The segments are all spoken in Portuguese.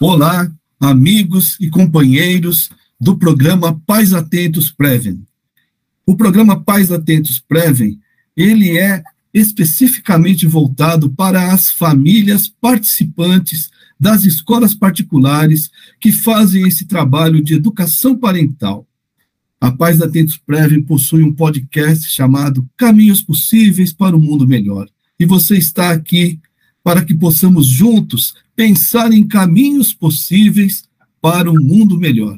Olá, amigos e companheiros do programa Pais Atentos Prevem. O programa Pais Atentos Prevem, ele é especificamente voltado para as famílias participantes das escolas particulares que fazem esse trabalho de educação parental. A Paz Atentos Prevem possui um podcast chamado Caminhos Possíveis para um Mundo Melhor. E você está aqui para que possamos juntos pensar em caminhos possíveis para um mundo melhor.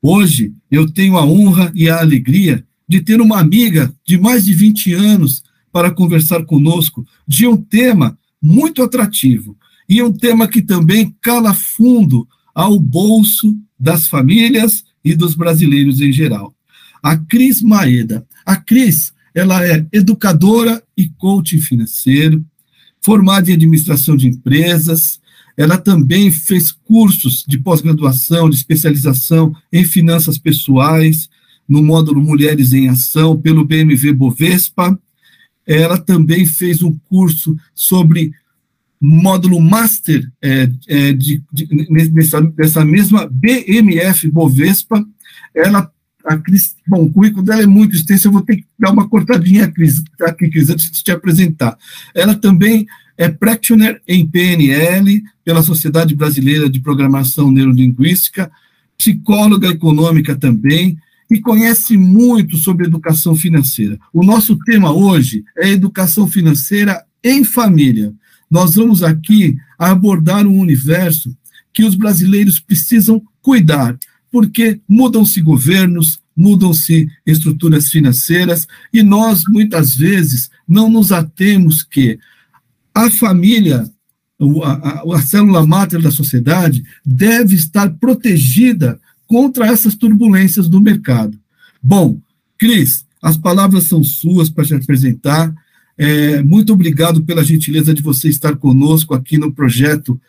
Hoje eu tenho a honra e a alegria de ter uma amiga de mais de 20 anos para conversar conosco de um tema muito atrativo e um tema que também cala fundo ao bolso das famílias e dos brasileiros em geral. A Cris Maeda. A Cris, ela é educadora e coaching financeiro, formada em administração de empresas. Ela também fez cursos de pós-graduação, de especialização em finanças pessoais, no módulo Mulheres em Ação, pelo BMV Bovespa. Ela também fez um curso sobre módulo Master é, é, de, de, nessa, dessa mesma BMF Bovespa. Ela a Cris, bom, o currículo dela é muito extenso, eu vou ter que dar uma cortadinha aqui, Cris, antes de te apresentar. Ela também é practitioner em PNL, pela Sociedade Brasileira de Programação Neurolinguística, psicóloga econômica também, e conhece muito sobre educação financeira. O nosso tema hoje é educação financeira em família. Nós vamos aqui abordar um universo que os brasileiros precisam cuidar, porque mudam-se governos, mudam-se estruturas financeiras e nós muitas vezes não nos atemos que a família, a, a, a célula máter da sociedade, deve estar protegida contra essas turbulências do mercado. Bom, Cris, as palavras são suas para te apresentar. É, muito obrigado pela gentileza de você estar conosco aqui no projeto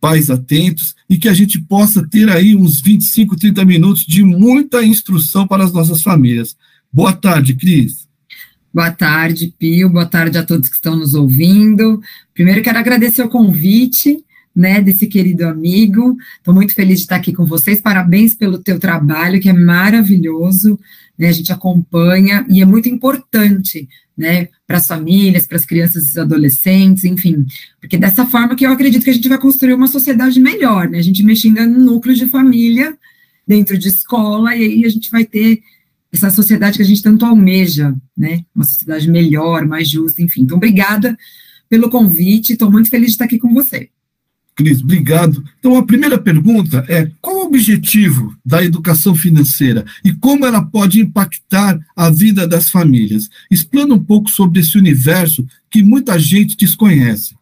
pais atentos e que a gente possa ter aí uns 25, 30 minutos de muita instrução para as nossas famílias. Boa tarde, Cris. Boa tarde, Pio. Boa tarde a todos que estão nos ouvindo. Primeiro quero agradecer o convite, né, desse querido amigo. Estou muito feliz de estar aqui com vocês. Parabéns pelo teu trabalho, que é maravilhoso. Né, a gente acompanha e é muito importante né, para as famílias, para as crianças e adolescentes, enfim, porque dessa forma que eu acredito que a gente vai construir uma sociedade melhor, né, a gente mexendo no núcleo de família, dentro de escola, e aí a gente vai ter essa sociedade que a gente tanto almeja, né, uma sociedade melhor, mais justa, enfim. Então, obrigada pelo convite, estou muito feliz de estar aqui com você. Cris, obrigado. Então, a primeira pergunta é: qual o objetivo da educação financeira e como ela pode impactar a vida das famílias? Explana um pouco sobre esse universo que muita gente desconhece.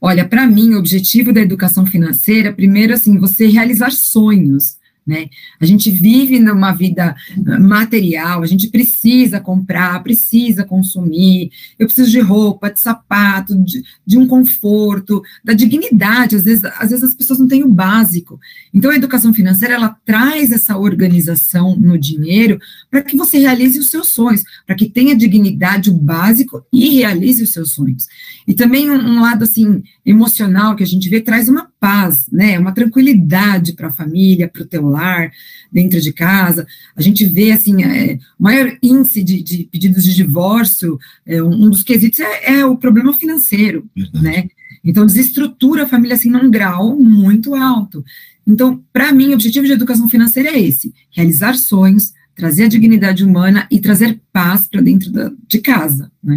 Olha, para mim, o objetivo da educação financeira, primeiro, assim, você realizar sonhos. Né? A gente vive numa vida material, a gente precisa comprar, precisa consumir, eu preciso de roupa, de sapato, de, de, um conforto, da dignidade, às vezes, às vezes as pessoas não têm o básico. Então a educação financeira, ela traz essa organização no dinheiro para que você realize os seus sonhos, para que tenha dignidade, o básico e realize os seus sonhos. E também um, um lado, assim, emocional que a gente vê, traz uma paz, né, uma tranquilidade para a família, para o teu lar, dentro de casa. A gente vê, assim, é, o maior índice de, de pedidos de divórcio, é, um, dos quesitos é, é o problema financeiro, Verdade. né? Então, desestrutura a família, assim, num grau muito alto. Então, para mim, o objetivo de educação financeira é esse, realizar sonhos, trazer a dignidade humana e trazer paz para dentro da, de casa, né?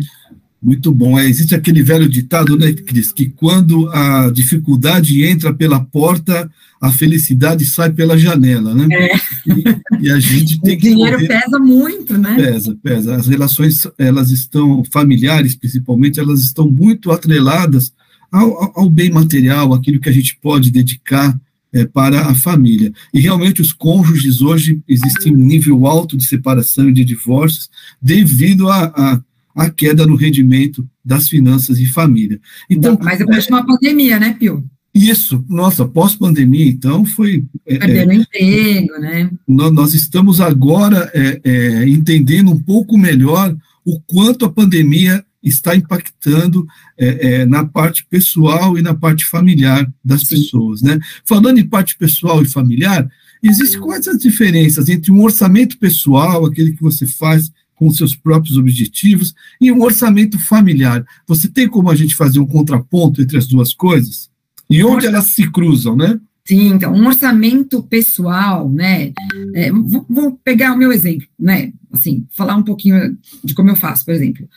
Muito bom. É, existe aquele velho ditado, né, Cris, que quando a dificuldade entra pela porta, a felicidade sai pela janela, né? É. E, e a gente tem o que. O dinheiro poder... pesa muito, né? Pesa, pesa. As relações, elas estão, familiares principalmente, elas estão muito atreladas ao, ao bem material, aquilo que a gente pode dedicar é, para a família. E realmente os cônjuges hoje existem um nível alto de separação e de divórcios devido a, a a queda no rendimento das finanças e família. Então, Mas depois de uma pandemia, né, Pio? Isso, nossa, pós-pandemia, então, foi... É, Perdendo é, emprego, né? Nós estamos agora é, é, entendendo um pouco melhor o quanto a pandemia está impactando é, é, na parte pessoal e na parte familiar das pessoas, né? Falando em parte pessoal e familiar, existem quais as diferenças entre um orçamento pessoal, aquele que você faz com seus próprios objetivos, e um orçamento familiar? Você tem como a gente fazer um contraponto entre as duas coisas? E onde elas se cruzam, né? Sim, então, um orçamento pessoal, né? É, vou, vou, pegar o meu exemplo, né? Assim, falar um pouquinho de como eu faço, por exemplo.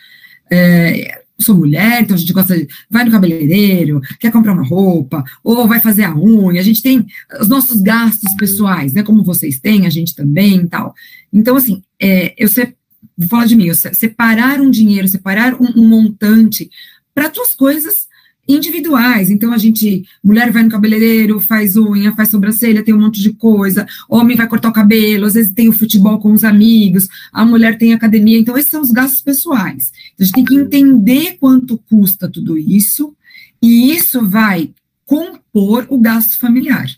É, sou mulher, então a gente gosta de. Vai no cabeleireiro, quer comprar uma roupa, ou vai fazer a unha. A gente tem os nossos gastos pessoais, né? Como vocês têm, a gente também e tal. Então, assim, é, eu vou falar de mim, separar um dinheiro, separar um, um montante para tuas coisas individuais. Então, a gente, mulher vai no cabeleireiro, faz unha, faz sobrancelha, tem um monte de coisa. Homem vai cortar o cabelo, às vezes tem o futebol com os amigos, a mulher tem academia. Então, esses são os gastos pessoais. Então, a gente tem que entender quanto custa tudo isso, e isso vai compor o gasto familiar.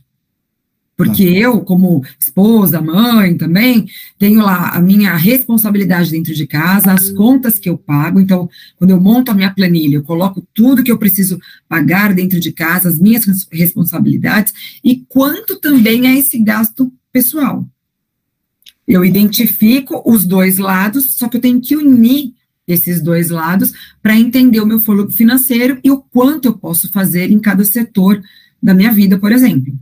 Porque tá. eu, como esposa, mãe também, tenho lá a minha responsabilidade dentro de casa, as contas que eu pago. Então, quando eu monto a minha planilha, eu coloco tudo que eu preciso pagar dentro de casa, as minhas responsabilidades, e quanto também é esse gasto pessoal. Eu identifico os dois lados, só que eu tenho que unir esses dois lados para entender o meu fôlego financeiro e o quanto eu posso fazer em cada setor da minha vida, por exemplo.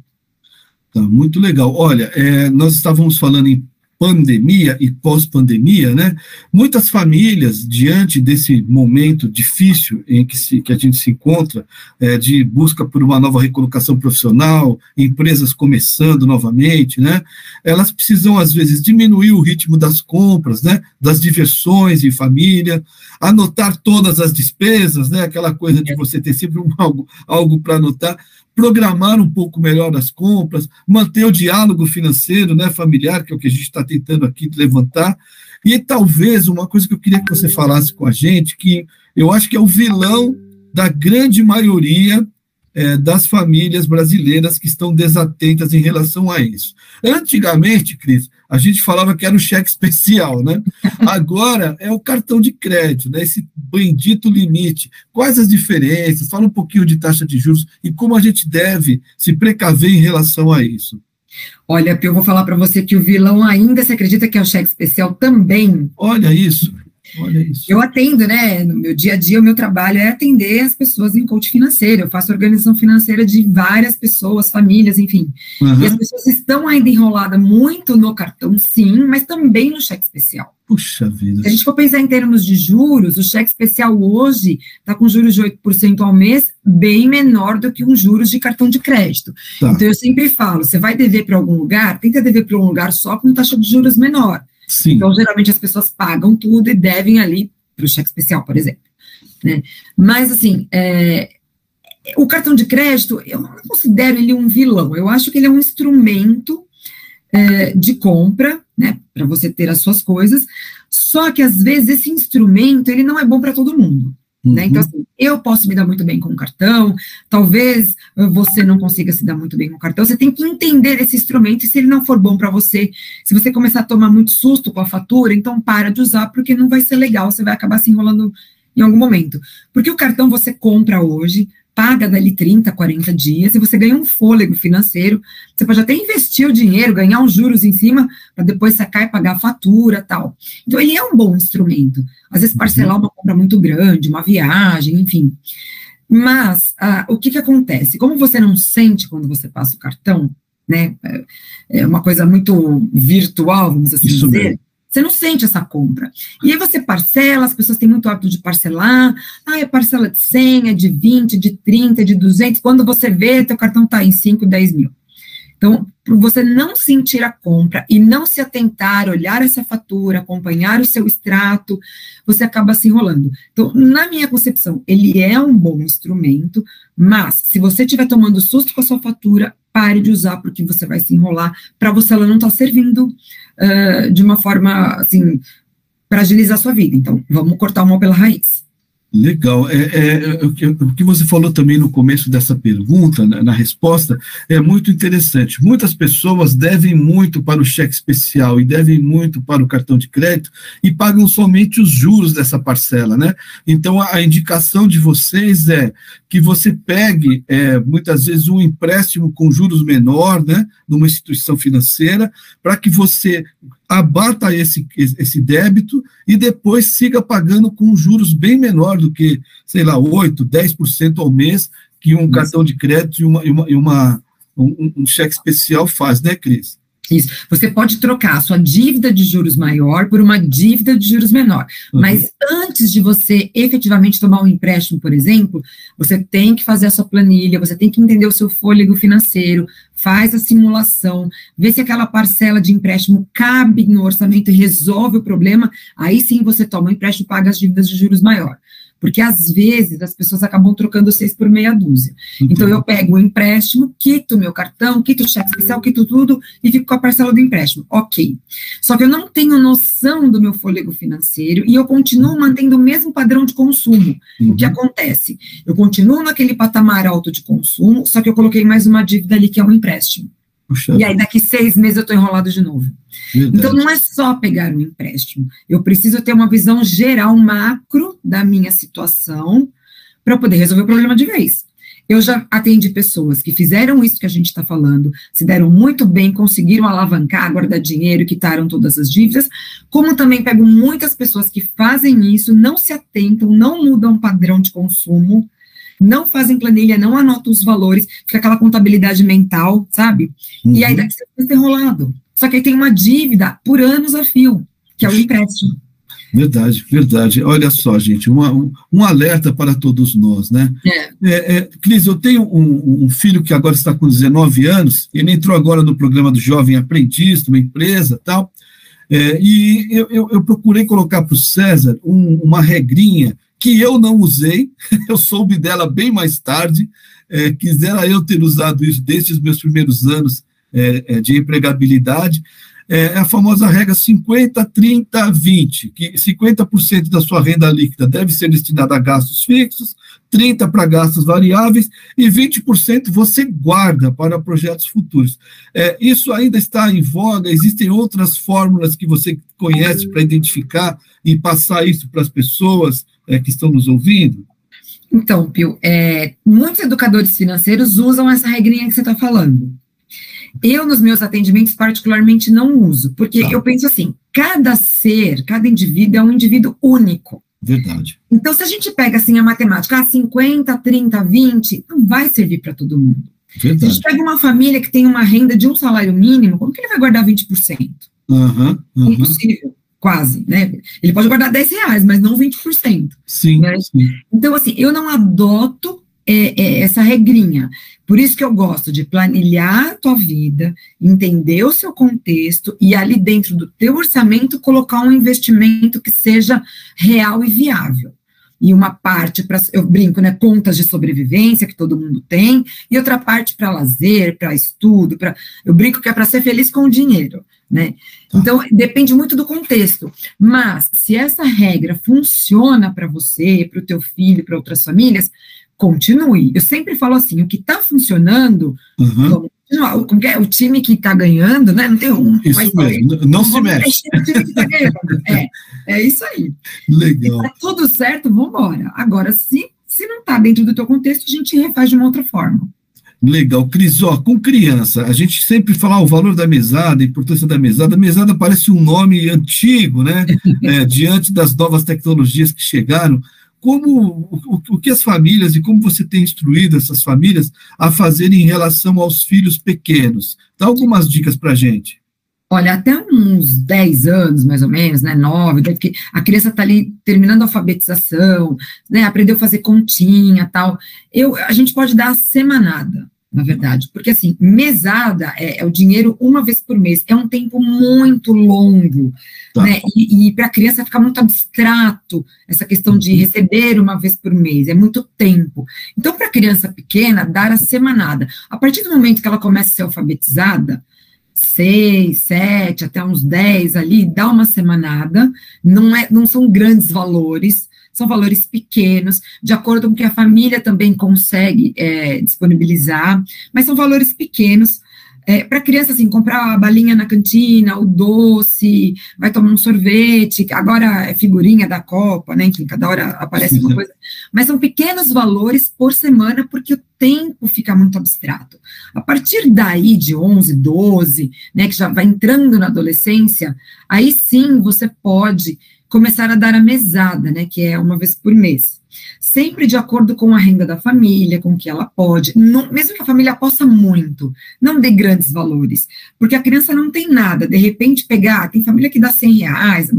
Tá, muito legal. Olha, é, nós estávamos falando em pandemia e pós-pandemia, né? Muitas famílias, diante desse momento difícil em que, se, que a gente se encontra, é, de busca por uma nova recolocação profissional, empresas começando novamente, né? Elas precisam, às vezes, diminuir o ritmo das compras, né? Das diversões em família, anotar todas as despesas, né? Aquela coisa de você ter sempre um, algo, algo para anotar programar um pouco melhor as compras, manter o diálogo financeiro, né, familiar, que é o que a gente está tentando aqui levantar. E talvez uma coisa que eu queria que você falasse com a gente, que eu acho que é o vilão da grande maioria é, das famílias brasileiras que estão desatentas em relação a isso. Antigamente, Cris, a gente falava que era o cheque especial, né? Agora é o cartão de crédito, né? Esse bendito limite. Quais as diferenças? Fala um pouquinho de taxa de juros e como a gente deve se precaver em relação a isso. Olha, eu vou falar para você que o vilão ainda se acredita que é o cheque especial também. Olha isso. Eu atendo, né? No meu dia a dia, o meu trabalho é atender as pessoas em coach financeiro. Eu faço organização financeira de várias pessoas, famílias, enfim. Uhum. E as pessoas estão ainda enroladas muito no cartão, sim, mas também no cheque especial. Puxa vida. Se a gente for pensar em termos de juros, o cheque especial hoje está com juros de 8% ao mês, bem menor do que um juros de cartão de crédito. Tá. Então, eu sempre falo: você vai dever para algum lugar, tenta dever para um lugar só com taxa de juros menor. Sim. Então, geralmente, as pessoas pagam tudo e devem ali para o cheque especial, por exemplo. Né? Mas, assim, é, o cartão de crédito, eu não considero ele um vilão, eu acho que ele é um instrumento é, de compra, né, para você ter as suas coisas, só que, às vezes, esse instrumento, ele não é bom para todo mundo. Uhum. Né? Então, assim, eu posso me dar muito bem com o cartão, talvez você não consiga se dar muito bem com o cartão. Você tem que entender esse instrumento e se ele não for bom para você, se você começar a tomar muito susto com a fatura, então para de usar, porque não vai ser legal, você vai acabar se enrolando em algum momento. Porque o cartão você compra hoje, paga dali 30, 40 dias e você ganha um fôlego financeiro. Você pode até investir o dinheiro, ganhar uns juros em cima, para depois sacar e pagar a fatura tal. Então, ele é um bom instrumento. Às vezes, parcelar uma compra muito grande, uma viagem, enfim. Mas, ah, o que, que acontece? Como você não sente quando você passa o cartão, né? É uma coisa muito virtual, vamos assim Isso dizer. Você não sente essa compra. E aí você parcela, as pessoas têm muito hábito de parcelar. Ah, é parcela de 100, é de 20, de 30, de 200. Quando você vê, teu cartão está em 5, 10 mil. Então, por você não sentir a compra e não se atentar, olhar essa fatura, acompanhar o seu extrato, você acaba se enrolando. Então, na minha concepção, ele é um bom instrumento, mas se você estiver tomando susto com a sua fatura, pare de usar, porque você vai se enrolar. Para você, ela não está servindo uh, de uma forma, assim, para agilizar a sua vida. Então, vamos cortar o mal pela raiz. Legal. É, é, é, o, que, você falou também no começo dessa pergunta, na, na, resposta, é muito interessante. Muitas pessoas devem muito para o cheque especial e devem muito para o cartão de crédito e pagam somente os juros dessa parcela, né? Então, a, a indicação de vocês é que você pegue, é, muitas vezes, um empréstimo com juros menor, né, numa instituição financeira, para que você abata esse, esse débito e depois siga pagando com juros bem menor do que, sei lá, 8%, 10% ao mês que um cartão de crédito e, uma, e uma, e uma um, um cheque especial faz, né, Cris? Isso. Você pode trocar a sua dívida de juros maior por uma dívida de juros menor. Uhum. Mas antes de você efetivamente tomar um empréstimo, por exemplo, você tem que fazer a sua planilha, você tem que entender o seu fôlego financeiro, faz a simulação, vê se aquela parcela de empréstimo cabe no orçamento e resolve o problema. Aí sim você toma o empréstimo e paga as dívidas de juros maior porque às vezes as pessoas acabam trocando seis por meia dúzia. Uhum. Então eu pego o empréstimo, quito meu cartão, quito o cheque especial, quito tudo e fico com a parcela do empréstimo. Ok. Só que eu não tenho noção do meu fôlego financeiro e eu continuo mantendo o mesmo padrão de consumo. Uhum. O que uhum. acontece? Eu continuo naquele patamar alto de consumo, só que eu coloquei mais uma dívida ali que é um empréstimo. Puxa. E aí, daqui seis meses, eu estou enrolado de novo. Verdade. Então, não é só pegar um empréstimo. Eu preciso ter uma visão geral, macro, da minha situação, para poder resolver o problema de vez. Eu já atendi pessoas que fizeram isso que a gente está falando, se deram muito bem, conseguiram alavancar, guardar dinheiro, quitaram todas as dívidas, como também pego muitas pessoas que fazem isso, não se atentam, não mudam o padrão de consumo, não fazem planilha, não anotam os valores, fica aquela contabilidade mental, sabe? Uhum. E aí daqui você fica enrolado. Só que aí tem uma dívida por anos a fio, que é o empréstimo. Verdade, verdade. Olha só, gente, uma, um, um, alerta para todos nós, né? É. É, é, Cris, eu tenho um, um, filho que agora está com 19 anos, ele entrou agora no programa do Jovem Aprendiz, uma empresa tal, é, e eu, eu, eu, procurei colocar para o César uma regrinha que eu não usei, eu soube dela bem mais tarde, é, quisera eu ter usado isso desde os meus primeiros anos é, é de empregabilidade, é, é a famosa regra 50, 30, 20, que 50% da sua renda líquida deve ser destinada a gastos fixos, 30% para gastos variáveis e 20% você guarda para projetos futuros. É, isso ainda está em voga, existem outras fórmulas que você conhece para identificar e passar isso para as pessoas é, que estão nos ouvindo? Então, Pio, é, muitos educadores financeiros usam essa regrinha que você está falando. Eu, nos meus atendimentos, particularmente, não uso, porque tá. eu penso assim: cada ser, cada indivíduo é um indivíduo único. Verdade. Então, se a gente pega assim a matemática, ah, 50, 30, 20, não vai servir para todo mundo. Verdade. Se a gente pega uma família que tem uma renda de um salário mínimo, como que ele vai guardar 20%? Uhum, uhum. Impossível quase, né? Ele pode guardar 10 reais, mas não 20%. Sim, né? sim. Então, assim, eu não adoto é, é, essa regrinha. Por isso que eu gosto de planilhar a tua vida, entender o seu contexto e ali dentro do teu orçamento colocar um investimento que seja real e viável e uma parte para, eu brinco, né, contas de sobrevivência que todo mundo tem, e outra parte para lazer, para estudo, para, eu brinco que é para ser feliz com o dinheiro, né? Tá. Então depende muito do contexto. Mas se essa regra funciona para você, para o teu filho, para outras famílias, continue. Eu sempre falo assim, o que está funcionando, uhum. vamos como é? O time que está ganhando, né? Não tem um. Isso mesmo, não, não se mexe. Tá é, é isso aí. Legal. Se tá tudo certo, vamos embora. Agora, se, se não está dentro do teu contexto, a gente refaz de uma outra forma. Legal. Cris, ó, com criança, a gente sempre fala o valor da mesada, a importância da mesada. A mesada parece um nome antigo, né? É, diante das novas tecnologias que chegaram como o, o, que as famílias e como você tem instruído essas famílias a fazerem em relação aos filhos pequenos? Dá algumas dicas para a gente. Olha, até uns 10 anos, mais ou menos, né, 9, que a criança está ali terminando a alfabetização, né, aprendeu a fazer continha, tal, eu, a gente pode dar a semanada, na verdade, porque assim, mesada é, é, o dinheiro uma vez por mês, é um tempo muito longo, tá. né? E, e para a criança fica muito abstrato essa questão de uhum. receber uma vez por mês, é muito tempo. Então, para a criança pequena, dar a semanada. A partir do momento que ela começa a ser alfabetizada, seis, sete, até uns dez ali, dá uma semanada, não, é, não são grandes valores, são valores pequenos, de acordo com o que a família também consegue é, disponibilizar, mas são valores pequenos, é, para criança, assim, comprar a balinha na cantina, o doce, vai tomar um sorvete, agora é figurinha da Copa, né? Enfim, cada hora aparece uma coisa. Mas são pequenos valores por semana, porque o tempo fica muito abstrato. A partir daí, de 11, 12, né, que já vai entrando na adolescência, aí sim você pode começar a dar a mesada, né, que é uma vez por mês sempre de acordo com a renda da família, com o que ela pode, não, mesmo que a família possa muito, não dê grandes valores, porque a criança não tem nada, de repente pegar, tem família que dá 100 reais,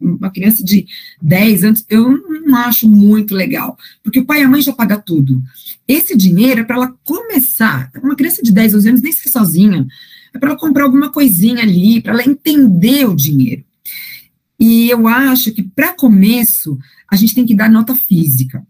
uma criança de 10 anos, eu não acho muito legal, porque o pai e a mãe já pagam tudo. Esse dinheiro é para ela começar, uma criança de 10, 11 anos nem ser sozinha, é para ela comprar alguma coisinha ali, para ela entender o dinheiro. E eu acho que, para começo, a gente tem que dar nota física.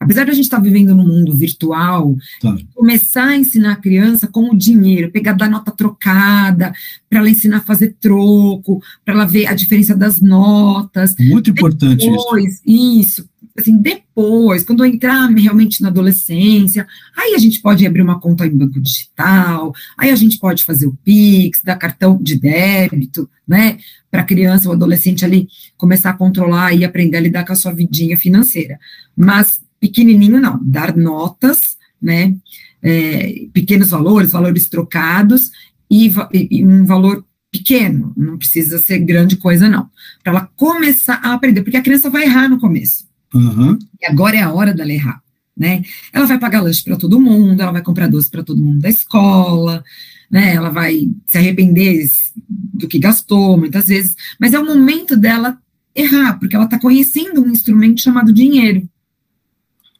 Apesar de a gente estar tá vivendo num mundo virtual, tá. começar a ensinar a criança com o dinheiro, pegar da nota trocada, para ela ensinar a fazer troco, para ela ver a diferença das notas. Muito importante Depois, isso. Isso, assim, depois, quando entrar realmente na adolescência, aí a gente pode abrir uma conta em banco digital, aí a gente pode fazer o Pix, dar cartão de débito, né, para a criança ou adolescente ali começar a controlar e aprender a lidar com a sua vidinha financeira. Mas pequenininho não, dar notas, né, é, pequenos valores, valores trocados e, e um valor pequeno, não precisa ser grande coisa não, para ela começar a aprender, porque a criança vai errar no começo. Uhum. E agora é a hora dela errar, né? Ela vai pagar lanche para todo mundo, ela vai comprar doce para todo mundo da escola, né? Ela vai se arrepender do que gastou muitas vezes, mas é o momento dela errar, porque ela está conhecendo um instrumento chamado dinheiro.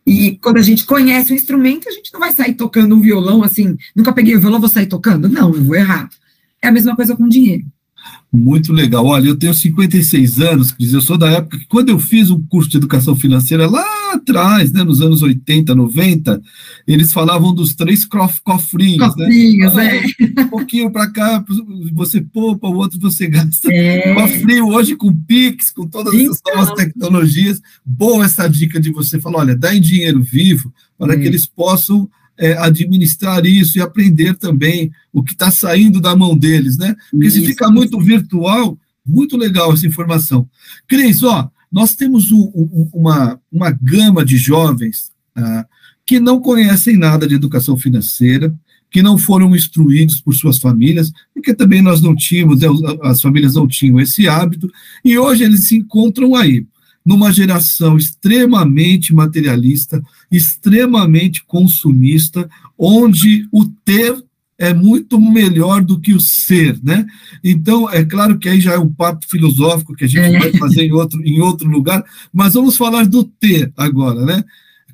E quando a gente conhece o instrumento, a gente não vai sair tocando um violão assim, nunca peguei o violão, vou sair tocando. Não, eu vou errar. É a mesma coisa com dinheiro. Muito legal. Olha, eu tenho 56 anos, Cris, eu sou da época que quando eu fiz um curso de educação financeira lá atrás, né, nos anos 80, 90, eles falavam dos três cofrinhos, cofrinhos né? é. Um pouquinho para cá, você poupa, o outro você gasta. É. Cofrinho hoje com Pix, com todas então. essas novas tecnologias. Boa essa dica de você falar, olha, dá em dinheiro vivo para é. que eles possam é, administrar isso e aprender também o que está saindo da mão deles, né? Porque isso. se fica muito virtual, muito legal essa informação. Cris, ó, nós temos um, um, uma, uma gama de jovens ah, que não conhecem nada de educação financeira, que não foram instruídos por suas famílias, porque também nós não tínhamos, né, as famílias não tinham esse hábito, e hoje eles se encontram aí numa geração extremamente materialista, extremamente consumista, onde o ter é muito melhor do que o ser, né? Então, é claro que aí já é um papo filosófico que a gente é. vai fazer em outro, em outro lugar, mas vamos falar do ter agora, né?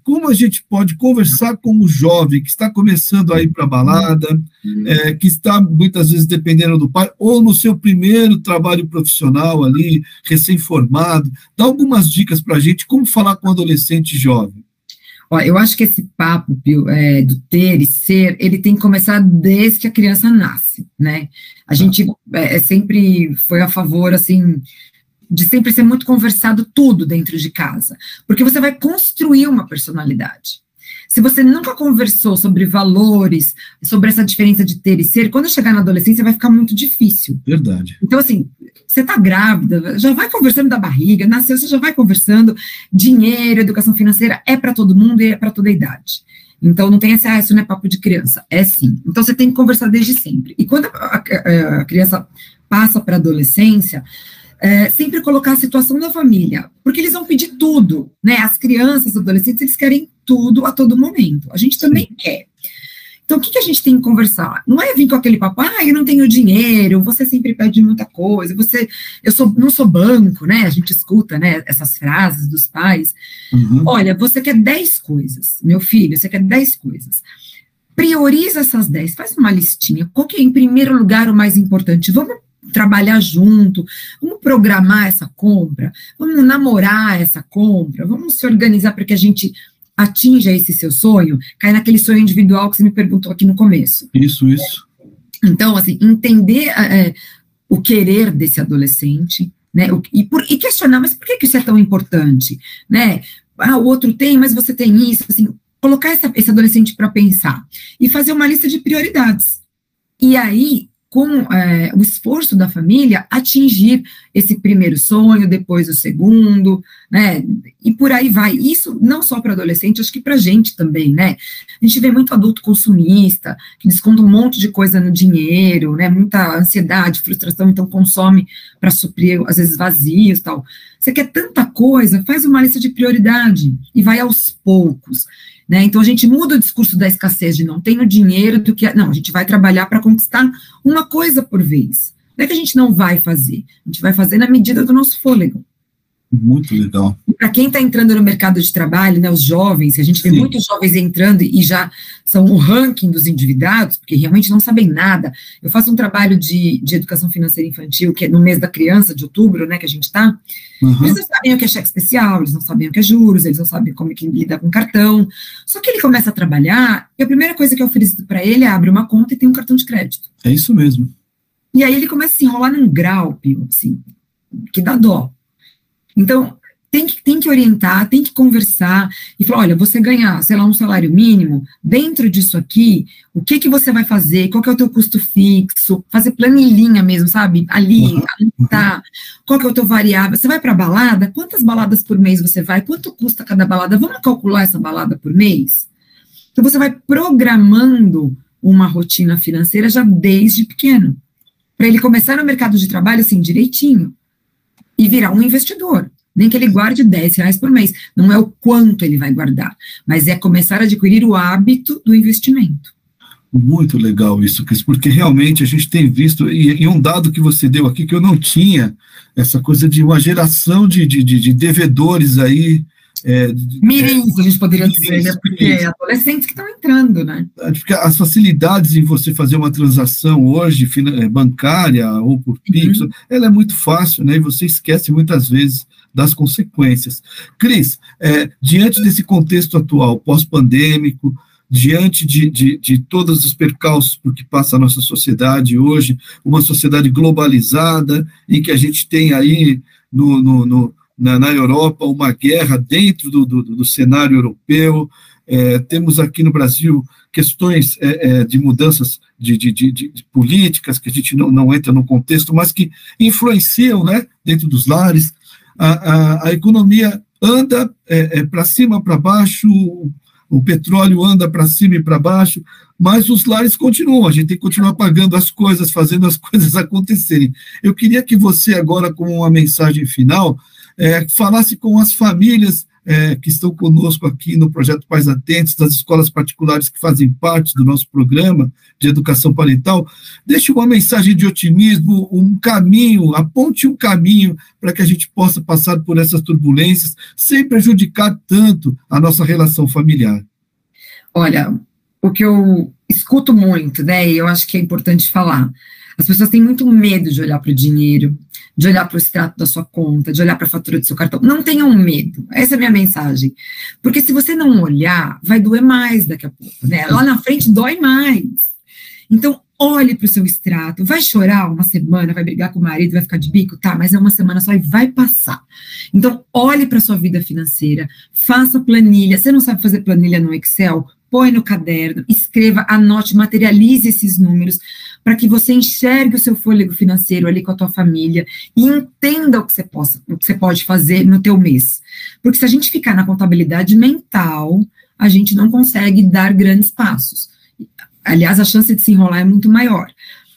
Como a gente pode conversar com o jovem que está começando a ir para a balada, uhum. é, que está muitas vezes dependendo do pai, ou no seu primeiro trabalho profissional ali, recém-formado. Dá algumas dicas para a gente como falar com um adolescente jovem. Ó, eu acho que esse papo é, do ter e ser, ele tem que começar desde que a criança nasce, né? A tá. gente é, é sempre foi a favor, assim, de sempre ser muito conversado tudo dentro de casa, porque você vai construir uma personalidade. Se você nunca conversou sobre valores, sobre essa diferença de ter e ser, quando chegar na adolescência vai ficar muito difícil. Verdade. Então, assim, você está grávida, já vai conversando da barriga, nasceu, você já vai conversando. Dinheiro, educação financeira é para todo mundo e é para toda idade. Então, não tem essa, ah, isso não é papo de criança. É sim. Então, você tem que conversar desde sempre. E quando a, a, a criança passa para a adolescência, é, sempre colocar a situação da família, porque eles vão pedir tudo, né? As crianças, os adolescentes, eles querem tudo a todo momento. A gente também Sim. quer. Então, o que, que, a gente tem que conversar? Não é vir com aquele papo, ah, eu não tenho dinheiro, você sempre pede muita coisa, você, eu sou, não sou banco, né? A gente escuta, né, essas frases dos pais. Uhum. Olha, você quer 10 coisas, meu filho, você quer 10 coisas. Prioriza essas 10, faz uma listinha. Qual que é, em primeiro lugar, o mais importante? Vamos trabalhar junto, vamos programar essa compra, vamos namorar essa compra, vamos se organizar para que a gente atinja esse seu sonho, cai naquele sonho individual que você me perguntou aqui no começo. Isso, isso. Então, assim, entender é, o querer desse adolescente, né? E, por, e questionar, mas por que, que isso é tão importante, né? Ah, o outro tem, mas você tem isso, assim, colocar essa, esse adolescente para pensar e fazer uma lista de prioridades. E aí, com é, o esforço da família, atingir esse primeiro sonho, depois o segundo, né? E por aí vai. Isso não só para adolescente, acho que para gente também, né? A gente vê muito adulto consumista, que desconta um monte de coisa no dinheiro, né? Muita ansiedade, frustração, então consome para suprir, às vezes, vazios tal. Você quer tanta coisa, faz uma lista de prioridade e vai aos poucos. Né? Então a gente muda o discurso da escassez de não tenho dinheiro do que não, a gente vai trabalhar para conquistar uma coisa por vez. Não é que a gente não vai fazer, a gente vai fazer na medida do nosso fôlego. Muito legal. Para quem está entrando no mercado de trabalho, né, os jovens, a gente vê muitos jovens entrando e já são o ranking dos endividados, porque realmente não sabem nada. Eu faço um trabalho de, de educação financeira infantil, que é no mês da criança, de outubro, né, que a gente está. Uhum. Eles não sabem o que é cheque especial, eles não sabem o que é juros, eles não sabem como é que lida com cartão. Só que ele começa a trabalhar e a primeira coisa que eu ofereço para ele é abre uma conta e tem um cartão de crédito. É isso mesmo. E aí ele começa a se enrolar num grau, assim, que dá dó. Então, tem que, tem que orientar, tem que conversar e falar, olha, você ganhar, sei lá, um salário mínimo, dentro disso aqui, o que que você vai fazer, qual que é o teu custo fixo, fazer planilhinha mesmo, sabe, ali, uhum. tá, qual que é o teu variável, você vai para balada, quantas baladas por mês você vai, quanto custa cada balada, vamos calcular essa balada por mês? Então, você vai programando uma rotina financeira já desde pequeno, para ele começar no mercado de trabalho, assim, direitinho, e virar um investidor. Nem que ele guarde 10 reais por mês. Não é o quanto ele vai guardar, mas é começar a adquirir o hábito do investimento. Muito legal isso, Cris, porque realmente a gente tem visto, e, e, um dado que você deu aqui que eu não tinha, essa coisa de uma geração de, de, de devedores aí é, mirins, é, a gente poderia mirins, dizer, né? Porque mirins. adolescentes que estão entrando, né? Porque as facilidades em você fazer uma transação hoje, é, bancária ou por Pix, uhum. ela é muito fácil, né? E você esquece muitas vezes das consequências. Cris, é, diante desse contexto atual, pós-pandêmico, diante de, de, de, todos os percalços por que passa a nossa sociedade hoje, uma sociedade globalizada, em que a gente tem aí no, no, no na, na Europa uma guerra dentro do, do, do cenário europeu, é, temos aqui no Brasil questões é, é, de mudanças de, de, de, de, políticas que a gente não, não entra no contexto, mas que influenciam né, dentro dos lares. A, a, a economia anda é, é para cima, para baixo, o petróleo anda para cima e para baixo, mas os lares continuam, a gente tem que continuar pagando as coisas, fazendo as coisas acontecerem. Eu queria que você, agora, com uma mensagem final, é, falasse com as famílias é, que estão conosco aqui no projeto Pais Atentos, das escolas particulares que fazem parte do nosso programa de educação parental, deixe uma mensagem de otimismo, um caminho, aponte um caminho para que a gente possa passar por essas turbulências sem prejudicar tanto a nossa relação familiar. Olha, o que eu escuto muito, né, e eu acho que é importante falar, as pessoas têm muito medo de olhar para o dinheiro, de olhar para o extrato da sua conta, de olhar para a fatura do seu cartão. Não tenham medo. Essa é a minha mensagem. Porque se você não olhar, vai doer mais daqui a pouco, né? Lá na frente dói mais. Então, olhe para o seu extrato. Vai chorar uma semana, vai brigar com o marido, vai ficar de bico? Tá, mas é uma semana só e vai passar. Então, olhe para a sua vida financeira, faça planilha. Você não sabe fazer planilha no Excel? põe no caderno, escreva, anote, materialize esses números, para que você enxergue o seu fôlego financeiro ali com a tua família e entenda o que você, possa, o que você pode fazer no teu mês. Porque se a gente ficar na contabilidade mental, a gente não consegue dar grandes passos. Aliás, a chance de se enrolar é muito maior.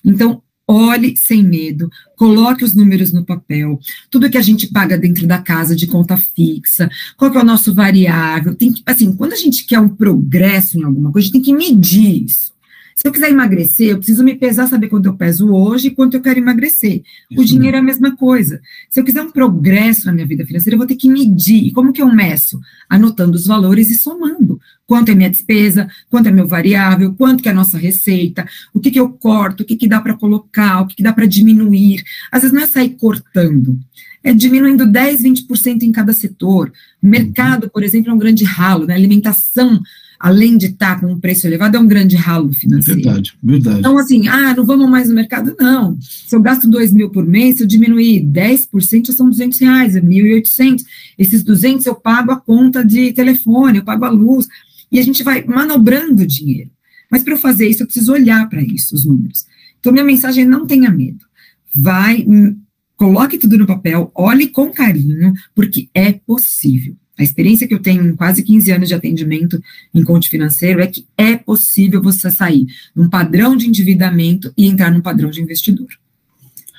Então, olhe sem medo, coloque os números no papel, tudo que a gente paga dentro da casa de conta fixa, qual que é o nosso variável, tem que, assim, quando a gente quer um progresso em alguma coisa, a gente tem que medir isso. Se eu quiser emagrecer, eu preciso me pesar, saber quanto eu peso hoje e quanto eu quero emagrecer. Isso o dinheiro é a mesma coisa. Se eu quiser um progresso na minha vida financeira, eu vou ter que medir. E como que eu meço? Anotando os valores e somando. Quanto é minha despesa, quanto é meu variável, quanto que é a nossa receita, o que que eu corto, o que que dá para colocar, o que que dá para diminuir. Às vezes não é sair cortando, é diminuindo 10, 20% em cada setor. O mercado, por exemplo, é um grande ralo, né? Alimentação além de estar com um preço elevado, é um grande ralo financeiro. Verdade, verdade. Então, assim, ah, não vamos mais no mercado? Não. Se eu gasto 2 mil por mês, se eu diminuir 10%, já são 200 reais, é 1.800. Esses 200 eu pago a conta de telefone, eu pago a luz, e a gente vai manobrando o dinheiro. Mas para eu fazer isso, eu preciso olhar para isso, os números. Então, minha mensagem é não tenha medo. Vai, hum, coloque tudo no papel, olhe com carinho, porque é possível. A experiência que eu tenho em quase 15 anos de atendimento em conte financeiro é que é possível você sair num padrão de endividamento e entrar num padrão de investidor.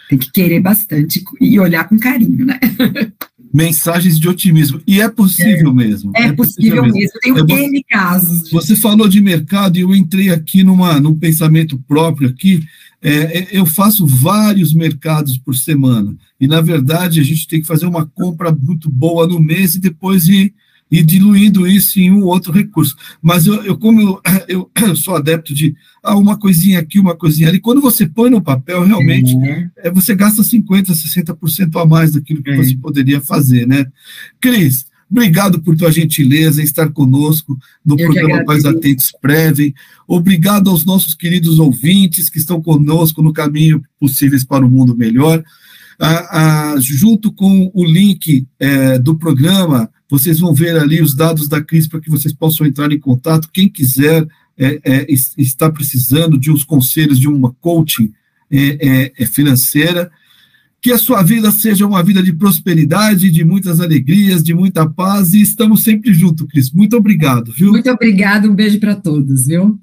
Tem que querer bastante e olhar com carinho, né? Mensagens de otimismo. E é possível é, mesmo. É, é possível, possível, mesmo. tenho é, N casos. Você falou de mercado e eu entrei aqui numa, num pensamento próprio aqui. É, é, eu faço vários mercados por semana. E, na verdade, a gente tem que fazer uma compra muito boa no mês e depois ir, ir diluindo isso em um outro recurso. Mas eu, eu como eu, eu, sou adepto de ah, uma coisinha aqui, uma coisinha ali, quando você põe no papel, realmente, é. você gasta 50%, 60% a mais daquilo que é. você poderia fazer, né? Cris, Obrigado por tua gentileza em estar conosco no Eu programa Pais Atentos Prevem. Obrigado aos nossos queridos ouvintes que estão conosco no caminho possíveis para um mundo melhor. Ah, ah, junto com o link é, do programa, vocês vão ver ali os dados da Cris para que vocês possam entrar em contato. Quem quiser é, é, está precisando de uns conselhos, de uma coaching é, é, é financeira, que a sua vida seja uma vida de prosperidade, de muitas alegrias, de muita paz, e estamos sempre juntos, Cris. Muito obrigado, viu? Muito obrigado, um beijo para todos, viu?